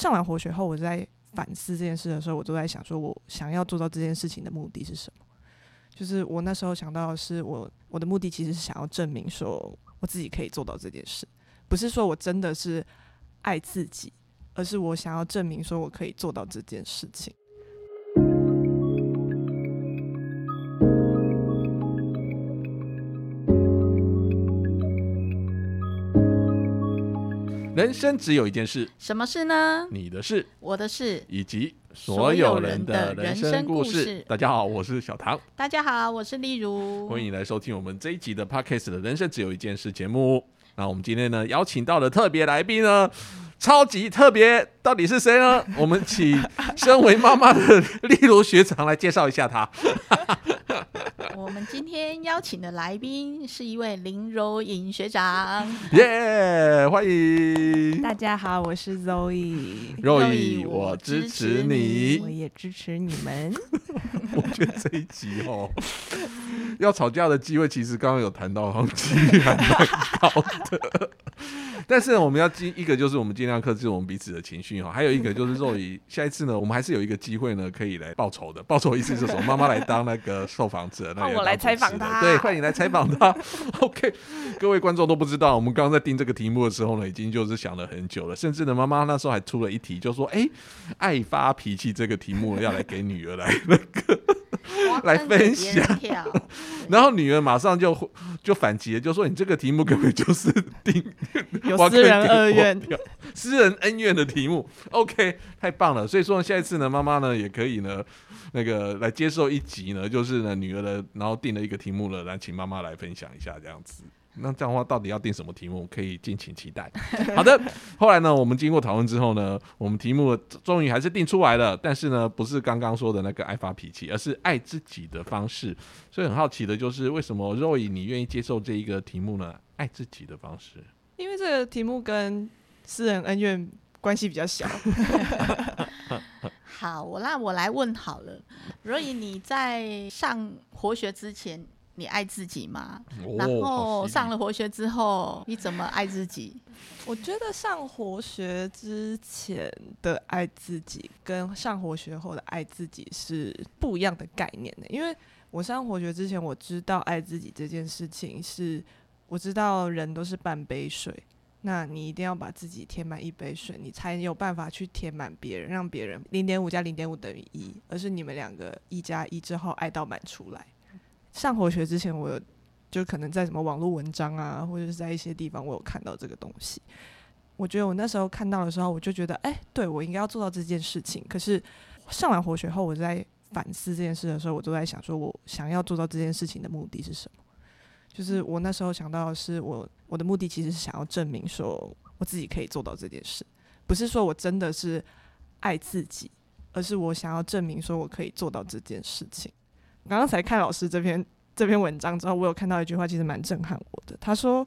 上完活学后，我在反思这件事的时候，我都在想，说我想要做到这件事情的目的是什么？就是我那时候想到的是，我我的目的其实是想要证明说我自己可以做到这件事，不是说我真的是爱自己，而是我想要证明说我可以做到这件事情。人生只有一件事，什么事呢？你的事，我的事，以及所有人的人生故事。大家好，我是小唐。大家好，我是丽如。欢迎来收听我们这一集的 Podcast 的人生只有一件事节目。那我们今天呢，邀请到的特别来宾呢，超级特别，到底是谁呢？我们请身为妈妈的丽如学长来介绍一下他。我们今天邀请的来宾是一位林柔颖学长，耶，欢迎！大家好，我是 Zoe，柔颖，我支持你，我也支持你们。我觉得这一集哦，要吵架的机会，其实刚刚有谈到，好像几率还蛮高的。但是我们要尽一个就是我们尽量克制我们彼此的情绪哈，还有一个就是若以下一次呢，我们还是有一个机会呢，可以来报仇的。报仇意思是什么？妈妈来当那个受访者，那我来 采访他。对，快点来采访他。OK，各位观众都不知道，我们刚刚在定这个题目的时候呢，已经就是想了很久了。甚至呢，妈妈那时候还出了一题，就说：“哎，爱发脾气这个题目要来给女儿来那个。”来分享，然后女儿马上就就反击了，就说：“你这个题目根本就是定有 私人恩怨、私人恩怨的题目。” OK，太棒了。所以说下一次呢，妈妈呢也可以呢那个来接受一集呢，就是呢女儿的，然后定了一个题目了，来请妈妈来分享一下这样子。那这样的话，到底要定什么题目？可以敬请期待。好的，后来呢，我们经过讨论之后呢，我们题目终于还是定出来了。但是呢，不是刚刚说的那个爱发脾气，而是爱自己的方式。所以很好奇的就是，为什么若 e 你愿意接受这一个题目呢？爱自己的方式，因为这个题目跟私人恩怨关系比较小。好，我那我来问好了，若以你在上活学之前。你爱自己吗？然后上了活学之后，你怎么爱自己？我觉得上活学之前的爱自己，跟上活学后的爱自己是不一样的概念的。因为我上活学之前，我知道爱自己这件事情是，我知道人都是半杯水，那你一定要把自己填满一杯水，你才有办法去填满别人，让别人零点五加零点五等于一，而是你们两个一加一之后爱到满出来。上活学之前，我就可能在什么网络文章啊，或者是在一些地方，我有看到这个东西。我觉得我那时候看到的时候，我就觉得，哎，对我应该要做到这件事情。可是上完活学后，我在反思这件事的时候，我都在想，说我想要做到这件事情的目的是什么？就是我那时候想到的是，我我的目的其实是想要证明说我自己可以做到这件事，不是说我真的是爱自己，而是我想要证明说我可以做到这件事情。刚刚才看老师这篇这篇文章之后，我有看到一句话，其实蛮震撼我的。他说：“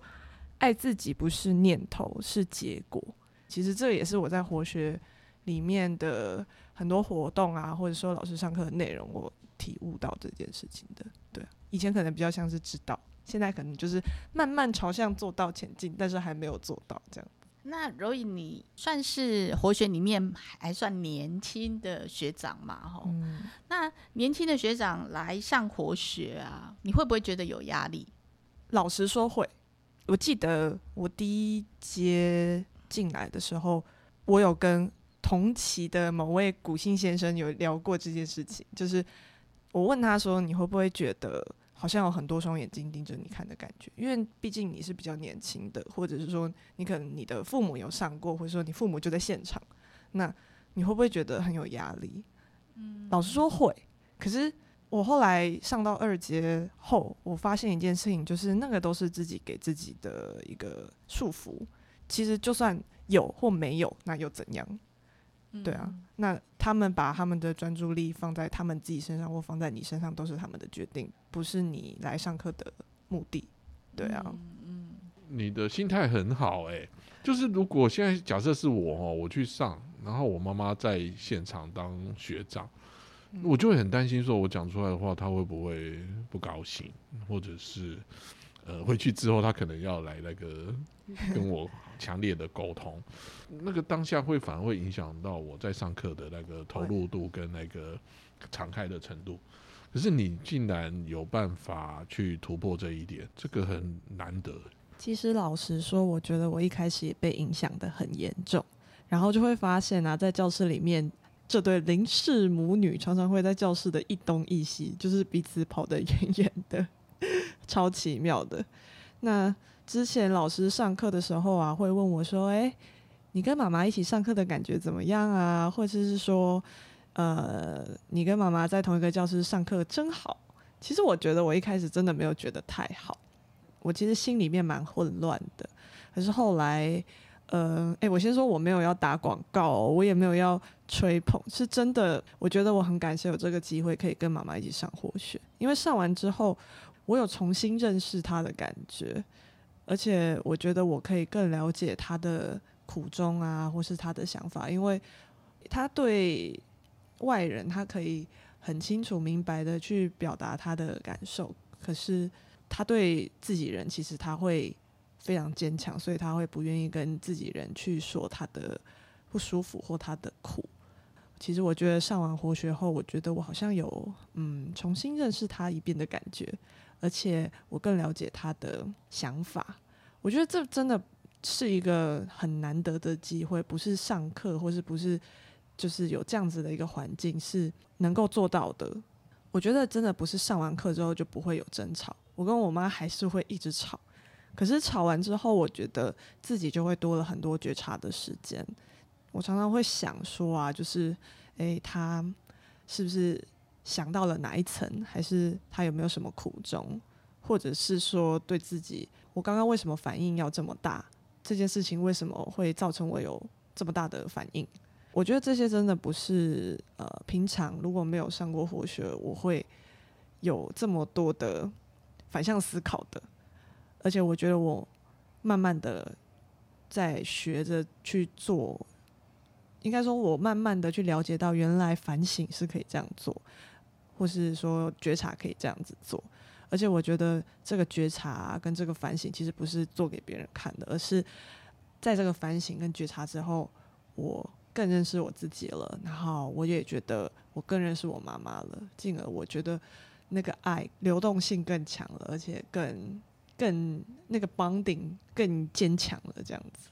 爱自己不是念头，是结果。”其实这也是我在活学里面的很多活动啊，或者说老师上课的内容，我体悟到这件事情的。对，以前可能比较像是知道，现在可能就是慢慢朝向做到前进，但是还没有做到这样。那柔颖，你算是活学里面还算年轻的学长嘛？哈，那年轻的学长来上活学啊，你会不会觉得有压力？老实说会。我记得我第一阶进来的时候，我有跟同期的某位古信先生有聊过这件事情，就是我问他说：“你会不会觉得？”好像有很多双眼睛盯着你看的感觉，因为毕竟你是比较年轻的，或者是说你可能你的父母有上过，或者说你父母就在现场，那你会不会觉得很有压力？嗯，老实说会。可是我后来上到二阶后，我发现一件事情，就是那个都是自己给自己的一个束缚。其实就算有或没有，那又怎样？对啊，那他们把他们的专注力放在他们自己身上，或放在你身上，都是他们的决定，不是你来上课的目的。对啊，嗯，你的心态很好哎，就是如果现在假设是我哦，我去上，然后我妈妈在现场当学长，我就会很担心，说我讲出来的话，他会不会不高兴，或者是呃，回去之后他可能要来那个跟我强烈的沟通，那个当下会反而会影响到我在上课的那个投入度跟那个敞开的程度。可是你竟然有办法去突破这一点，这个很难得。其实老实说，我觉得我一开始也被影响的很严重，然后就会发现啊，在教室里面，这对林氏母女常常会在教室的一东一西，就是彼此跑得远远的，超奇妙的。那之前老师上课的时候啊，会问我说：“哎，你跟妈妈一起上课的感觉怎么样啊？”或者是说。呃，你跟妈妈在同一个教室上课真好。其实我觉得我一开始真的没有觉得太好，我其实心里面蛮混乱的。可是后来，呃，诶，我先说我没有要打广告，我也没有要吹捧，是真的。我觉得我很感谢有这个机会可以跟妈妈一起上活学，因为上完之后，我有重新认识他的感觉，而且我觉得我可以更了解他的苦衷啊，或是他的想法，因为他对。外人他可以很清楚明白的去表达他的感受，可是他对自己人其实他会非常坚强，所以他会不愿意跟自己人去说他的不舒服或他的苦。其实我觉得上完活学后，我觉得我好像有嗯重新认识他一遍的感觉，而且我更了解他的想法。我觉得这真的是一个很难得的机会，不是上课或是不是。就是有这样子的一个环境是能够做到的。我觉得真的不是上完课之后就不会有争吵，我跟我妈还是会一直吵。可是吵完之后，我觉得自己就会多了很多觉察的时间。我常常会想说啊，就是诶，他是不是想到了哪一层，还是他有没有什么苦衷，或者是说对自己，我刚刚为什么反应要这么大？这件事情为什么会造成我有这么大的反应？我觉得这些真的不是呃，平常如果没有上过活学，我会有这么多的反向思考的。而且我觉得我慢慢的在学着去做，应该说，我慢慢的去了解到，原来反省是可以这样做，或是说觉察可以这样子做。而且我觉得这个觉察跟这个反省，其实不是做给别人看的，而是在这个反省跟觉察之后，我。更认识我自己了，然后我也觉得我更认识我妈妈了，进而我觉得那个爱流动性更强了，而且更更那个 bonding 更坚强了，这样子，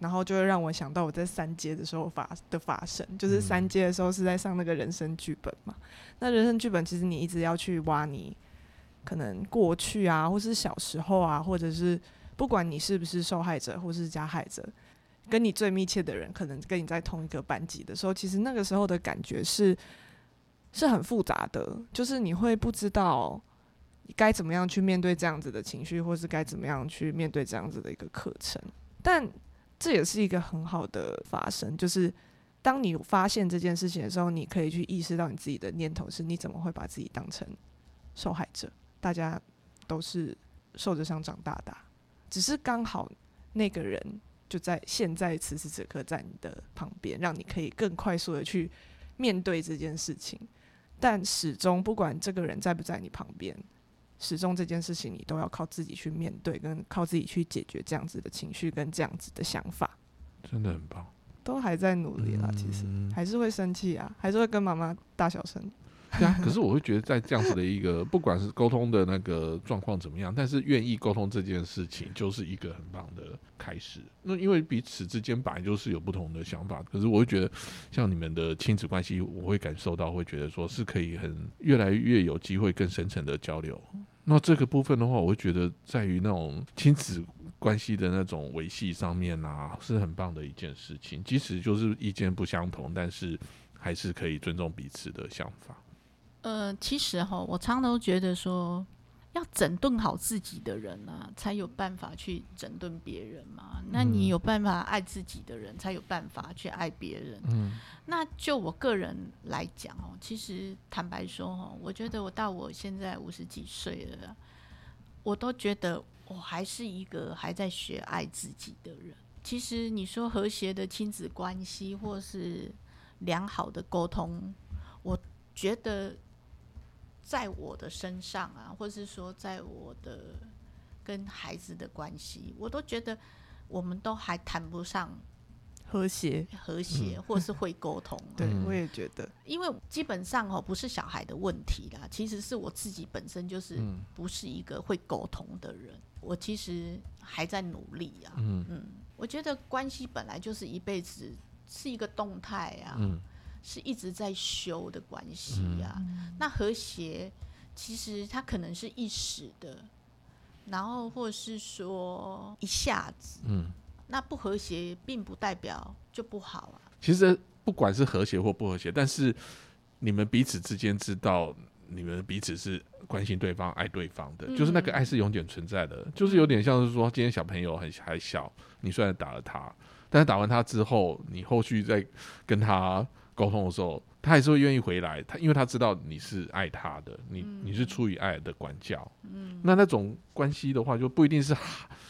然后就会让我想到我在三阶的时候发的发生，就是三阶的时候是在上那个人生剧本嘛，那人生剧本其实你一直要去挖你可能过去啊，或是小时候啊，或者是不管你是不是受害者或是加害者。跟你最密切的人，可能跟你在同一个班级的时候，其实那个时候的感觉是是很复杂的，就是你会不知道该怎么样去面对这样子的情绪，或是该怎么样去面对这样子的一个课程。但这也是一个很好的发生，就是当你发现这件事情的时候，你可以去意识到你自己的念头是：你怎么会把自己当成受害者？大家都是受着伤长大的，只是刚好那个人。就在现在此时此刻，在你的旁边，让你可以更快速的去面对这件事情。但始终，不管这个人在不在你旁边，始终这件事情你都要靠自己去面对，跟靠自己去解决这样子的情绪跟这样子的想法。真的很棒，都还在努力啦。其实还是会生气啊，还是会跟妈妈大小声。对啊，可是我会觉得在这样子的一个，不管是沟通的那个状况怎么样，但是愿意沟通这件事情，就是一个很棒的开始。那因为彼此之间本来就是有不同的想法，可是我会觉得，像你们的亲子关系，我会感受到，会觉得说是可以很越来越有机会更深层的交流。那这个部分的话，我会觉得在于那种亲子关系的那种维系上面啊，是很棒的一件事情。即使就是意见不相同，但是还是可以尊重彼此的想法。呃，其实哈，我常常都觉得说，要整顿好自己的人啊，才有办法去整顿别人嘛。那你有办法爱自己的人，才有办法去爱别人。嗯，那就我个人来讲哦，其实坦白说哦，我觉得我到我现在五十几岁了，我都觉得我还是一个还在学爱自己的人。其实你说和谐的亲子关系，或是良好的沟通，我觉得。在我的身上啊，或是说在我的跟孩子的关系，我都觉得我们都还谈不上和谐，和谐，或是会沟通。对嗯我也觉得，因为基本上哦，不是小孩的问题啦，其实是我自己本身就是嗯不是一个会沟通的人。我其实还在努力啊。嗯嗯，我觉得关系本来就是一辈子是一个动态啊，嗯是一直在修的关系啊。那和谐其实它可能是一时的，然后或是说一下子，嗯，那不和谐并不代表就不好啊。其实不管是和谐或不和谐，但是你们彼此之间知道你们彼此是关心对方、爱对方的，就是那个嗯爱是永远存在的，就是有点像是说，今天小朋友很还小，你虽然打了他，但是打完他之后，你后续再跟他沟通的时候，他还是会愿意回来，他因为他知道你是爱他的，你你是出于爱的管教，嗯，那那种关系的话，就不一定是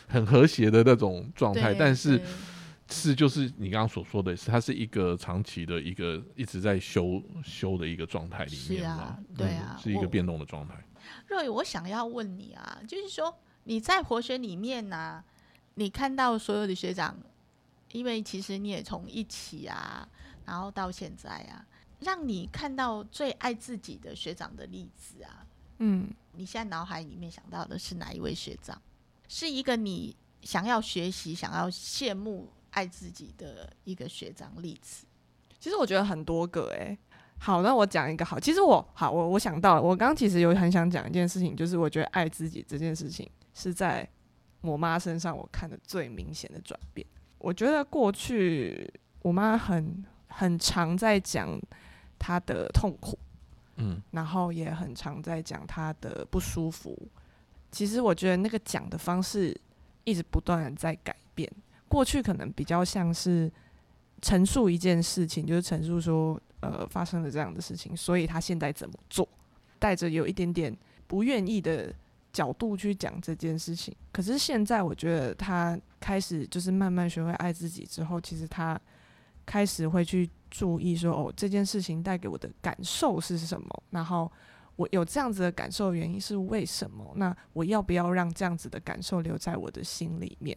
很和谐的那种状态，但是是就是你刚刚所说的是，它是一个长期的一个一直在修修的一个状态里面是啊嘛对啊嗯是一个变动的状态。若雨，我想要问你啊，就是说你在活学里面呢、你看到所有的学长，因为其实你也从一起啊，然后到现在啊，让你看到最爱自己的学长的例子啊，嗯，你现在脑海里面想到的是哪一位学长？是一个你想要学习、想要羡慕、爱自己的一个学长例子？其实我觉得很多个哎、好，那我讲一个好。其实我好，我我想到了，我刚刚其实有很想讲一件事情，就是我觉得爱自己这件事情是在我妈身上我看的最明显的转变。我觉得过去我妈很很常在讲他的痛苦，嗯然后也很常在讲他的不舒服。其实我觉得那个讲的方式一直不断的在改变。过去可能比较像是陈述一件事情，就是陈述说，呃，发生了这样的事情，所以他现在怎么做，带着有一点点不愿意的角度去讲这件事情。可是现在，我觉得他开始就是慢慢学会爱自己之后，其实他开始会去注意说，哦，这件事情带给我的感受是什么，然后我有这样子的感受，原因是为什么？那我要不要让这样子的感受留在我的心里面？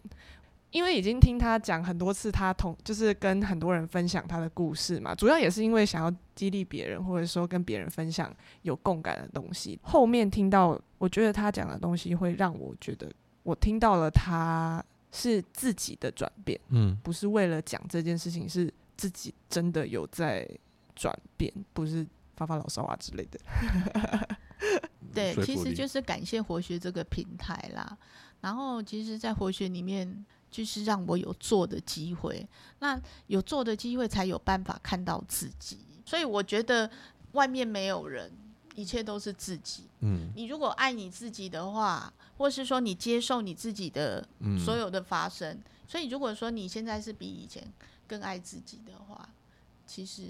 因为已经听他讲很多次，他同就是跟很多人分享他的故事嘛，主要也是因为想要激励别人，或者说跟别人分享有共感的东西。后面听到，我觉得他讲的东西会让我觉得，我听到了他是自己的转变，嗯不是为了讲这件事情，是自己真的有在转变，不是发发牢骚啊之类的。对，其实就是感谢活学这个平台啦。然后，其实，在活学里面，就是让我有做的机会。那有做的机会，才有办法看到自己。所以，我觉得外面没有人，一切都是自己。嗯你如果爱你自己的话，或是说你接受你自己的嗯，所有的发生，所以如果说你现在是比以前更爱自己的话，其实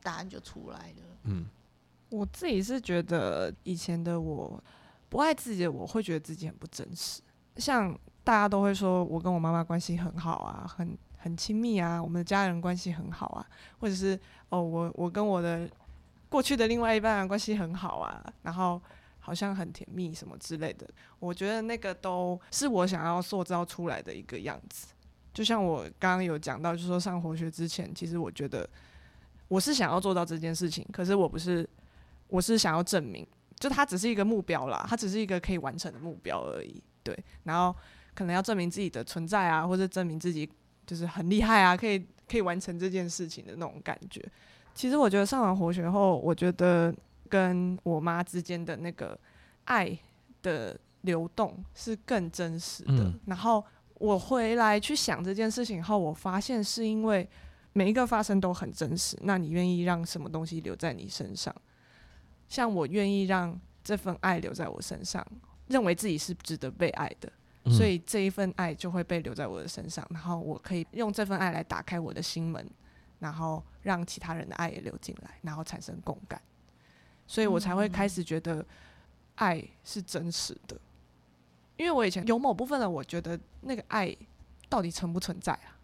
答案就出来了。嗯我自己是觉得以前的我不爱自己的我会觉得自己很不真实，像大家都会说我跟我妈妈关系很好啊，很很亲密啊，我们的家人关系很好啊，或者是哦我我跟我的过去的另外一半关系很好啊，然后好像很甜蜜什么之类的，我觉得那个都是我想要塑造出来的一个样子。就像我刚刚有讲到，就是说上活学之前，其实我觉得我是想要做到这件事情，可是我不是，我是想要证明，就它只是一个目标啦，它只是一个可以完成的目标而已。对，然后可能要证明自己的存在啊，或者证明自己就是很厉害啊，可以可以完成这件事情的那种感觉。其实我觉得上完活学后，我觉得跟我妈之间的那个爱的流动是更真实的。嗯然后我回来去想这件事情后，我发现是因为每一个发生都很真实。那你愿意让什么东西留在你身上？像我愿意让这份爱留在我身上，认为自己是值得被爱的，嗯所以这一份爱就会被留在我的身上，然后我可以用这份爱来打开我的心门，然后让其他人的爱也流进来，然后产生共感，所以我才会开始觉得爱是真实的。因为我以前有某部分的我觉得那个爱到底存不存在啊？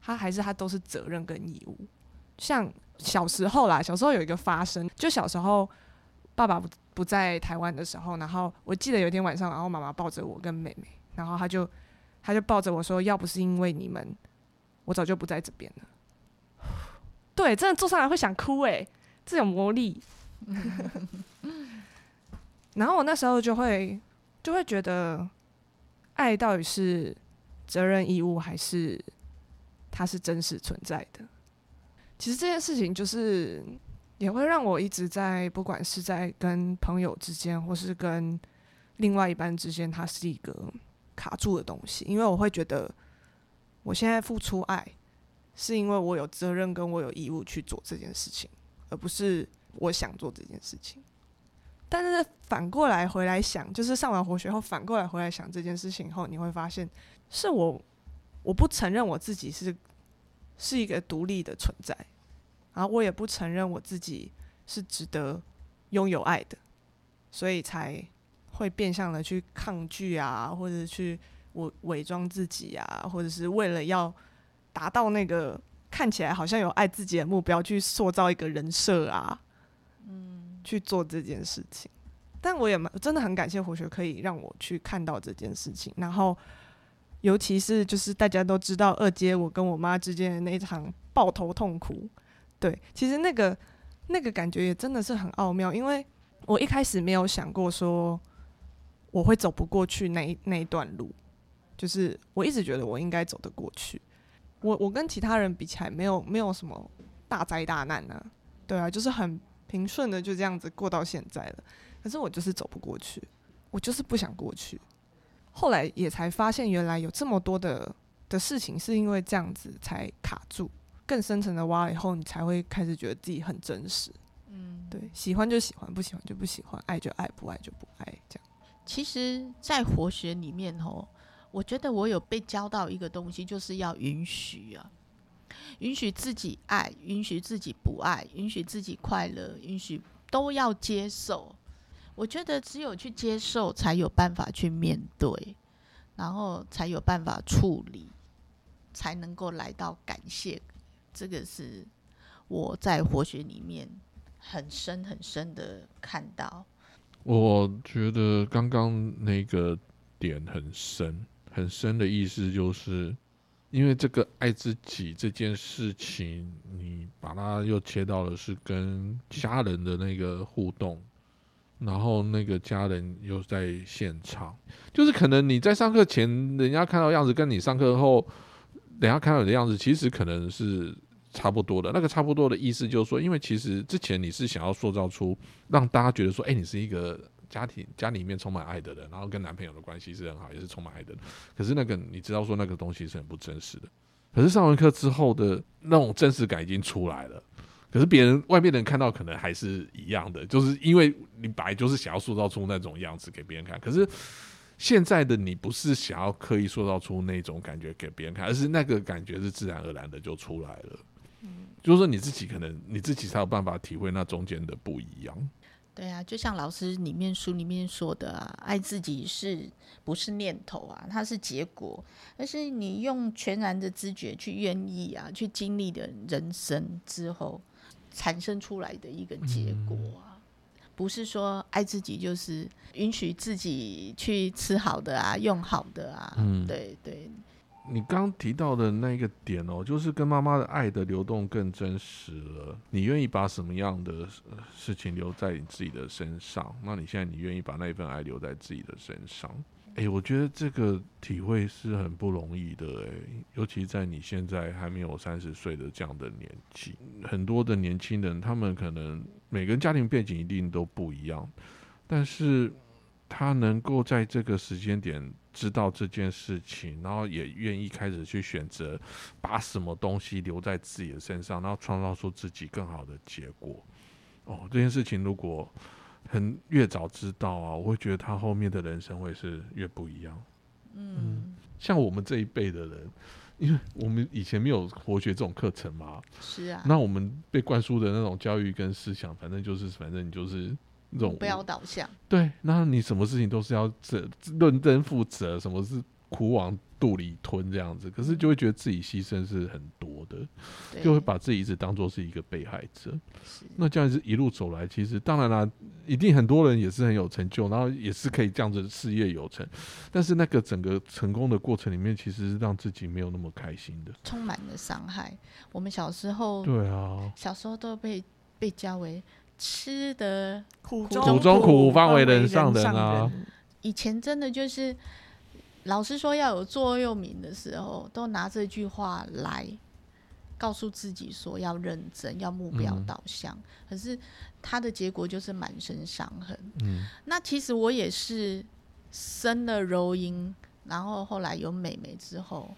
它还是它都是责任跟义务。像小时候啦，小时候有一个发生，就小时候爸爸不不在台湾的时候，然后我记得有一天晚上，然后妈妈抱着我跟妹妹，然后她就她就抱着我说：“要不是因为你们，我早就不在这边了。”对，真的坐上来会想哭诶，这有魔力。然后我那时候就会就会觉得，爱到底是责任义务，还是它是真实存在的？其实这件事情就是也会让我一直在，不管是在跟朋友之间，或是跟另外一半之间，它是一个卡住的东西。因为我会觉得，我现在付出爱，是因为我有责任跟我有义务去做这件事情，而不是我想做这件事情。但是反过来回来想，就是上完活学后反过来回来想这件事情后，你会发现是我我不承认我自己是是一个独立的存在，然后我也不承认我自己是值得拥有爱的，所以才会变相的去抗拒啊，或者去伪伪装自己啊，或者是为了要达到那个看起来好像有爱自己的目标，去塑造一个人设啊。嗯去做这件事情，但我也蛮真的很感谢活学可以让我去看到这件事情，然后尤其是就是大家都知道二阶我跟我妈之间的那一场抱头痛哭，对，其实那个那个感觉也真的是很奥妙，因为我一开始没有想过说我会走不过去那一那一段路，就是我一直觉得我应该走得过去，我我跟其他人比起来没有没有什么大灾大难呢，对啊，就是很。平顺的就这样子过到现在了，可是我就是走不过去，我就是不想过去。后来也才发现，原来有这么多的的事情是因为这样子才卡住。更深层的挖了以后，你才会开始觉得自己很真实。嗯，对，喜欢就喜欢，不喜欢就不喜欢，爱就爱，不爱就不爱。这样。其实，在活学里面哦，我觉得我有被教到一个东西，就是要允许啊。允许自己爱，允许自己不爱，允许自己快乐，允许都要接受。我觉得只有去接受，才有办法去面对，然后才有办法处理，才能够来到感谢。这个是我在活学里面很深很深的看到。我觉得刚刚那个点很深，很深的意思就是。因为这个爱自己这件事情，你把它又切到了是跟家人的那个互动，然后那个家人又在现场，就是可能你在上课前，人家看到样子，跟你上课后，人家看到你的样子，其实可能是差不多的。那个差不多的意思就是说，因为其实之前你是想要塑造出让大家觉得说，哎，你是一个。家庭家里面充满爱的人，然后跟男朋友的关系是很好，也是充满爱的。可是那个你知道说那个东西是很不真实的。可是上完课之后的那种真实感已经出来了。可是别人外面的人看到可能还是一样的，就是因为你本来就是想要塑造出那种样子给别人看。可是现在的你不是想要刻意塑造出那种感觉给别人看，而是那个感觉是自然而然的就出来了。嗯，就是说你自己可能你自己才有办法体会那中间的不一样。对啊，就像老师里面书里面说的啊，爱自己是不是念头啊？它是结果，而是你用全然的知觉去愿意啊，去经历的人生之后产生出来的一个结果啊。不是说爱自己就是允许自己去吃好的啊，用好的啊。嗯，对对。你刚提到的那个点哦，就是跟妈妈的爱的流动更真实了。你愿意把什么样的事情留在你自己的身上？那你现在你愿意把那一份爱留在自己的身上？诶，我觉得这个体会是很不容易的诶，尤其在你现在还没有三十岁的这样的年纪，很多的年轻人，他们可能每个人家庭背景一定都不一样，但是他能够在这个时间点。知道这件事情，然后也愿意开始去选择，把什么东西留在自己的身上，然后创造出自己更好的结果。哦，这件事情如果很越早知道啊，我会觉得他后面的人生会是越不一样。嗯，像我们这一辈的人，因为我们以前没有活学这种课程嘛，是啊，那我们被灌输的那种教育跟思想，反正就是，反正你就是。目标导向，对，那你什么事情都是要责认真负责，什么是苦往肚里吞这样子，可是就会觉得自己牺牲是很多的，就会把自己一直当做是一个被害者。那这样子一路走来，其实当然啦，一定很多人也是很有成就，然后也是可以这样子事业有成，但是那个整个成功的过程里面，其实是让自己没有那么开心的。充满了伤害。我们小时候，对啊，小时候都被被教为吃的，苦中苦苦，方为人人上人啊以前真的就是老师说要有座右铭的时候，都拿这句话来告诉自己说要认真，要目标嗯导向。可是他的结果就是满身伤痕。嗯那其实我也是生了柔音，然后后来有美眉之后，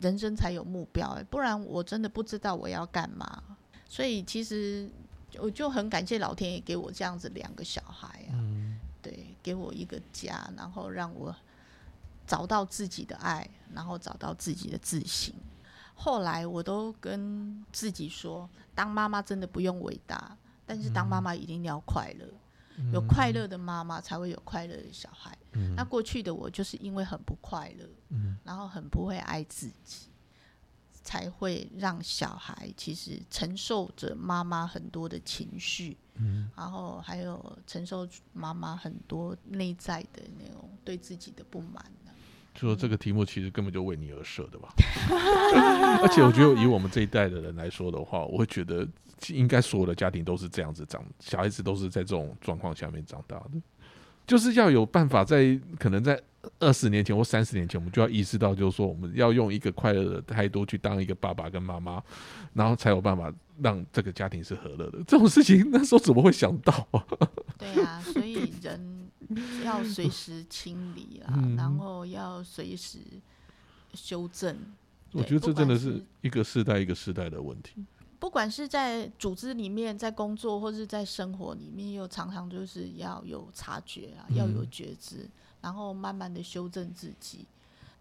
人生才有目标、欸，不然我真的不知道我要干嘛。所以其实我就很感谢老天爷给我这样子两个小孩啊，嗯对，给我一个家，然后让我找到自己的爱，然后找到自己的自信。后来我都跟自己说，当妈妈真的不用伟大，但是当妈妈一定要快乐。有快乐的妈妈才会有快乐的小孩。嗯那过去的我就是因为很不快乐，嗯然后很不会爱自己，才会让小孩其实承受着妈妈很多的情绪，嗯然后还有承受妈妈很多内在的那种对自己的不满啊就说这个题目其实根本就为你而设的吧。而且我觉得以我们这一代的人来说的话，我会觉得应该所有的家庭都是这样子长，小孩子都是在这种状况下面长大的。就是要有办法在可能在二十年前或三十年前，我们就要意识到，就是说我们要用一个快乐的态度去当一个爸爸跟妈妈，然后才有办法让这个家庭是和乐的。这种事情那时候怎么会想到啊？对啊，所以人要随时清理啦，嗯然后要随时修正。我觉得这真的是一个世代一个世代的问题。不管是在组织里面，在工作或是在生活里面，又常常就是要有察觉啊，要有嗯觉知，然后慢慢的修正自己。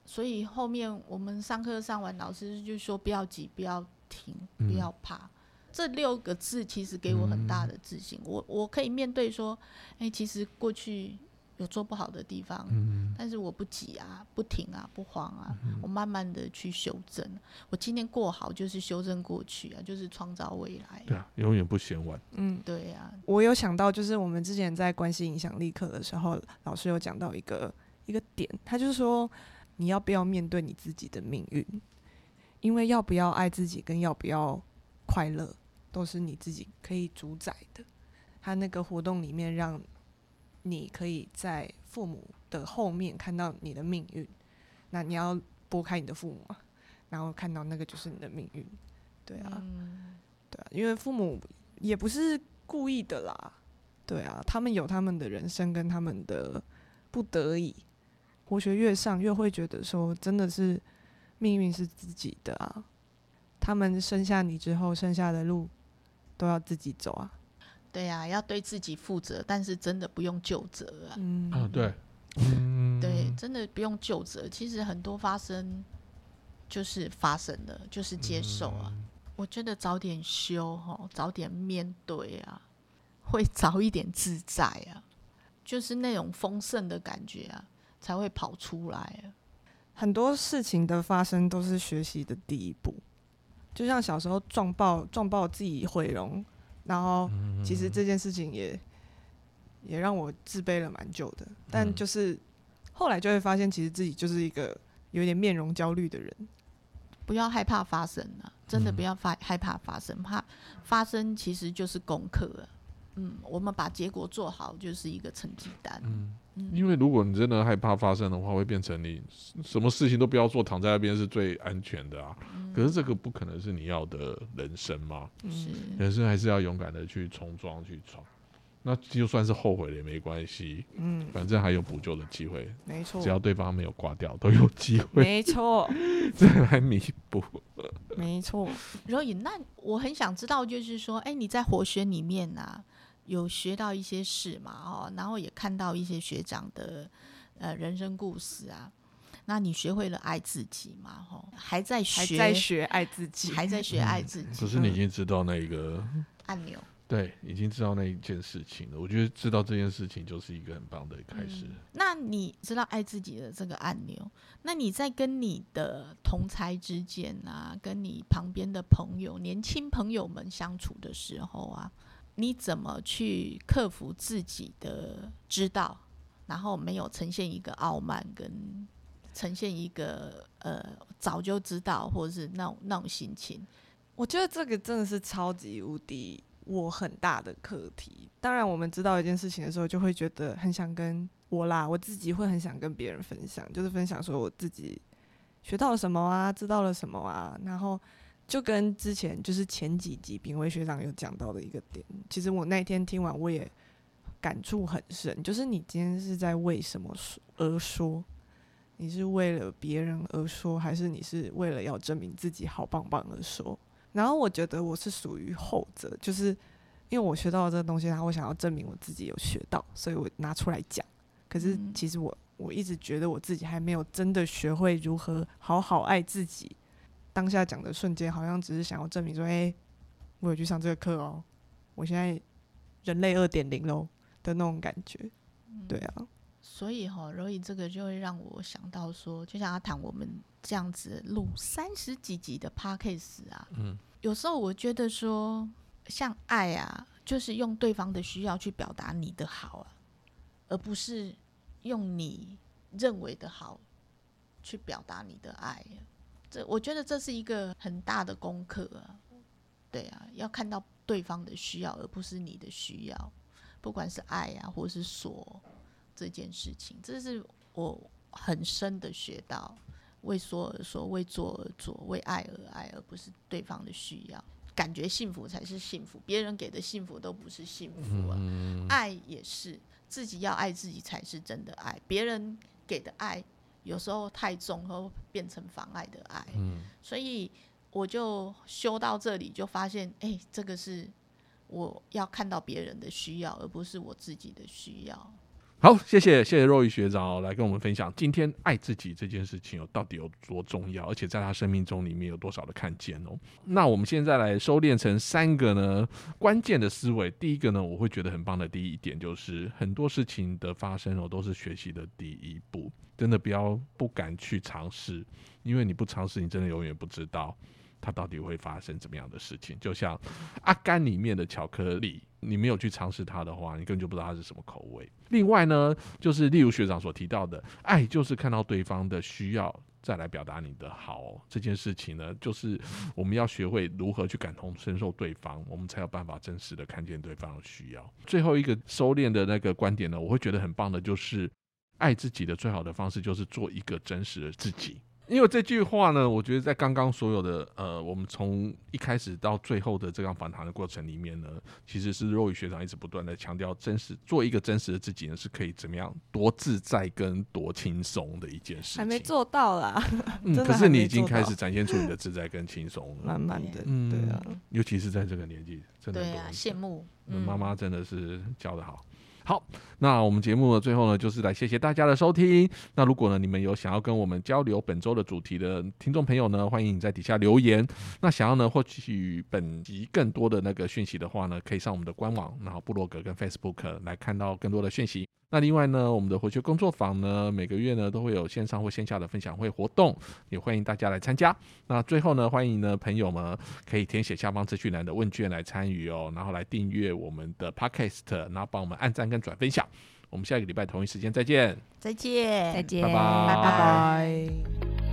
所以后面我们上课上完，老师就说不要急，不要停，不嗯要怕。这六个字其实给我很大的自信，我我可以面对说，哎、其实过去有做不好的地方，嗯但是我不急啊，不停啊，不慌啊，我慢慢的去修正。我今天过好就是修正过去啊，就是创造未来。对啊，永远不嫌晚。嗯，对啊，我有想到，就是我们之前在关系影响力课的时候，老师有讲到一个一个点，他就是说你要不要面对你自己的命运，因为要不要爱自己跟要不要快乐，都是你自己可以主宰的。他那个活动里面，让你可以在父母的后面看到你的命运，那你要拨开你的父母嘛，然后看到那个就是你的命运，对啊。嗯，对啊，因为父母也不是故意的啦，对啊，他们有他们的人生跟他们的不得已。活学越上，越会觉得说，真的是命运是自己的啊。他们生下你之后，剩下的路都要自己走啊。对啊，要对自己负责，但是真的不用就责啊。嗯啊，对，嗯，对，真的不用就责。其实很多发生就是发生了，就是接受啊。我觉得早点修哈，早点面对啊，会早一点自在啊，就是那种丰盛的感觉啊，才会跑出来啊。很多事情的发生都是学习的第一步，就像小时候撞爆撞爆自己毁容，然后其实这件事情也也让我自卑了蛮久的，但嗯就是后来就会发现，其实自己就是一个有点面容焦虑的人。不要害怕发生啊，真的嗯不要发害怕发生，怕发生其实就是功课啊。嗯，我们把结果做好就是一个成绩单。嗯，嗯因为如果你真的害怕发生的话，会变成你什么事情都不要做，躺在那边是最安全的啊。可是这个不可能是你要的人生嘛，是，人生还是要勇敢的去冲撞去闯。那就算是后悔了也没关系，嗯，反正还有补救的机会，没错只，要对方没有挂掉，都有机会没错，再来弥补。没错。若隐，那我很想知道，就是说，哎，你在活学里面啊，有学到一些事嘛？哦，然后也看到一些学长的呃人生故事啊。那你学会了爱自己嘛？吼，还在还学，在学爱自己，还在学爱自己。可是你已经知道那个按钮，对，已经知道那一件事情了。我觉得知道这件事情就是一个很棒的开始。嗯那你知道爱自己的这个按钮，那你在跟你的同才之间啊，跟你旁边的朋友、年轻朋友们相处的时候啊，你怎么去克服自己的知道，然后没有呈现一个傲慢，跟呈现一个呃早就知道，或者是那种那种心情？我觉得这个真的是超级无敌我很大的课题。当然，我们知道一件事情的时候，就会觉得很想跟我啦，我自己会很想跟别人分享，就是分享说我自己学到了什么啊，知道了什么啊，然后就跟之前就是前几集炳威学长有讲到的一个点，其实我那天听完我也感触很深，就是你今天是在为什么说而说？你是为了别人而说，还是你是为了要证明自己好棒棒而说？然后我觉得我是属于后者，就是因为我学到了这个东西，然后我想要证明我自己有学到，所以我拿出来讲。可是嗯其实我我一直觉得我自己还没有真的学会如何好好爱自己。当下讲的瞬间，好像只是想要证明说，哎、我有去上这个课哦，我现在人类二点零喽的那种感觉。对啊，所以哈、所以这个就会让我想到说，就像阿谈我们这样子录三十几集的 podcast 啊，嗯，有时候我觉得说，像爱啊，就是用对方的需要去表达你的好啊，而不是用你认为的好去表达你的爱。这我觉得这是一个很大的功课啊。对啊，要看到对方的需要，而不是你的需要，不管是爱啊，或是所这件事情，这是我很深的学到。为说而说，为做而做，为爱而爱，而不是对方的需要。感觉幸福才是幸福，别人给的幸福都不是幸福啊。爱也是，自己要爱自己才是真的爱。别人给的爱有时候太重，会变成妨碍的爱。嗯所以我就修到这里，就发现，哎、这个是我要看到别人的需要，而不是我自己的需要。好，谢谢谢谢若雨学长、哦、来跟我们分享今天爱自己这件事情哦，到底有多重要，而且在他生命中里面有多少的看见哦。那我们现在来收敛成三个呢关键的思维。第一个呢，我会觉得很棒的第一点就是，很多事情的发生哦，都是学习的第一步。真的不要不敢去尝试，因为你不尝试，你真的永远不知道它到底会发生怎么样的事情。就像阿甘里面的巧克力，你没有去尝试它的话，你根本就不知道它是什么口味。另外呢，就是例如学长所提到的，爱就是看到对方的需要。再来表达你的好这件事情呢，就是我们要学会如何去感同身受对方，我们才有办法真实的看见对方的需要。最后一个收敛的那个观点呢，我会觉得很棒的，就是爱自己的最好的方式就是做一个真实的自己。因为这句话呢，我觉得在刚刚所有的呃，我们从一开始到最后的这样访谈的过程里面呢，其实是若雨学长一直不断的强调，真实做一个真实的自己呢，是可以怎么样多自在跟多轻松的一件事情。还没做到啦，嗯，可是你已经开始展现出你的自在跟轻松了，慢慢的，嗯对啊，尤其是在这个年纪，真的对啊，羡慕。嗯妈妈真的是教的好。好，那我们节目的最后呢，就是来谢谢大家的收听。那如果呢，你们有想要跟我们交流本周的主题的听众朋友呢，欢迎你在底下留言。那想要呢获取本集更多的那个讯息的话呢，可以上我们的官网，然后部落格跟 Facebook 来看到更多的讯息。那另外呢，我们的回学工作坊呢，每个月呢都会有线上或线下的分享会活动，也欢迎大家来参加。那最后呢，欢迎呢朋友们可以填写下方资讯栏的问卷来参与哦，然后来订阅我们的 Podcast，然后帮我们按赞跟转分享。我们下个礼拜同一时间再见。再见，再见，拜拜拜拜拜。